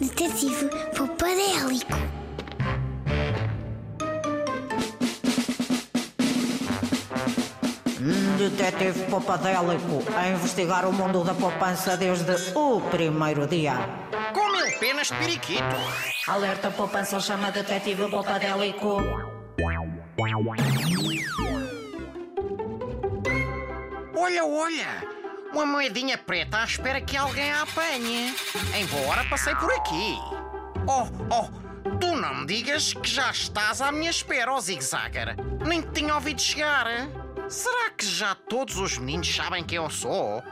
Detetive Popadélico. Detetive Popadélico a investigar o mundo da poupança desde o primeiro dia. Com mil penas de periquito. Alerta poupança chama Detetive Popadélico. Olha, olha. Uma moedinha preta à espera que alguém a apanhe. Embora passei por aqui. Oh, oh, tu não me digas que já estás à minha espera, ó oh zigzagger. Nem te tinha ouvido chegar. Será que já todos os meninos sabem quem eu sou?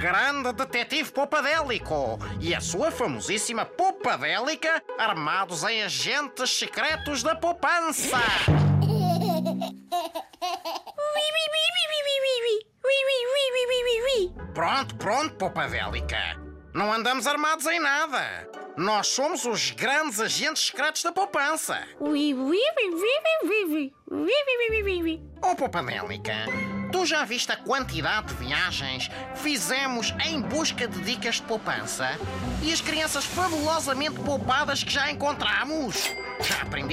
Grande detetive Popadélico e a sua famosíssima Popadélica armados em agentes secretos da poupança. Pronto, pronto, Popadélica. Não andamos armados em nada. Nós somos os grandes agentes secretos da poupança. Oh, Popadélica, tu já viste a quantidade de viagens que fizemos em busca de dicas de poupança? E as crianças fabulosamente poupadas que já encontramos?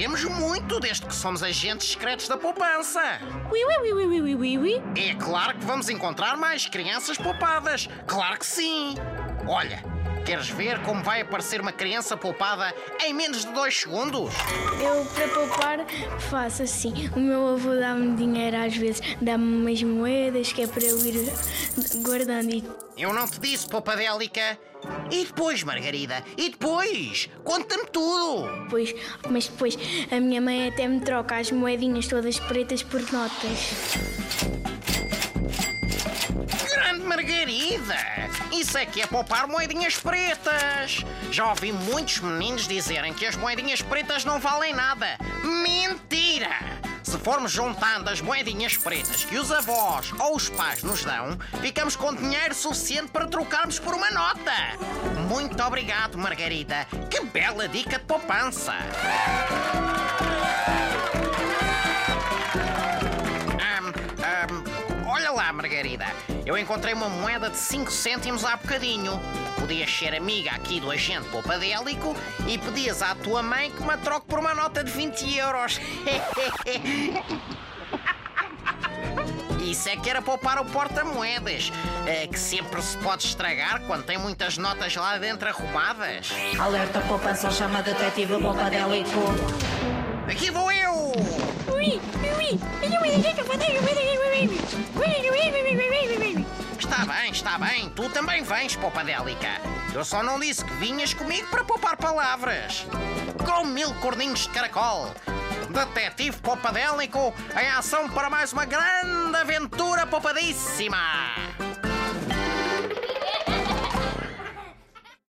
Aprendemos muito desde que somos agentes secretos da poupança. É claro que vamos encontrar mais crianças poupadas. Claro que sim. Olha, queres ver como vai aparecer uma criança poupada em menos de dois segundos? Eu, para poupar, faço assim. O meu avô dá-me dinheiro às vezes, dá-me umas moedas que é para eu ir guardando. E Eu não te disse, Poupadélica. E depois, Margarida? E depois? Conta-me tudo. depois, mas depois a minha mãe até me troca as moedinhas todas pretas por notas. Margarida! Isso que é poupar moedinhas pretas! Já ouvi muitos meninos dizerem que as moedinhas pretas não valem nada. Mentira! Se formos juntando as moedinhas pretas que os avós ou os pais nos dão, ficamos com dinheiro suficiente para trocarmos por uma nota. Muito obrigado, Margarida. Que bela dica de poupança! Margarida. Eu encontrei uma moeda de 5 cêntimos há bocadinho. Podias ser amiga aqui do agente poupadélico e pedias à tua mãe que me a troque por uma nota de 20 euros. Isso é que era poupar o porta-moedas, eh, que sempre se pode estragar quando tem muitas notas lá dentro arrumadas. Alerta poupança chama Detetive Popadélico. Aqui vou eu! Está está bem. Tu também vens, Poupadélica. Eu só não disse que vinhas comigo para poupar palavras. Com mil corninhos de caracol. Detetive Poupadélico em ação para mais uma grande aventura poupadíssima.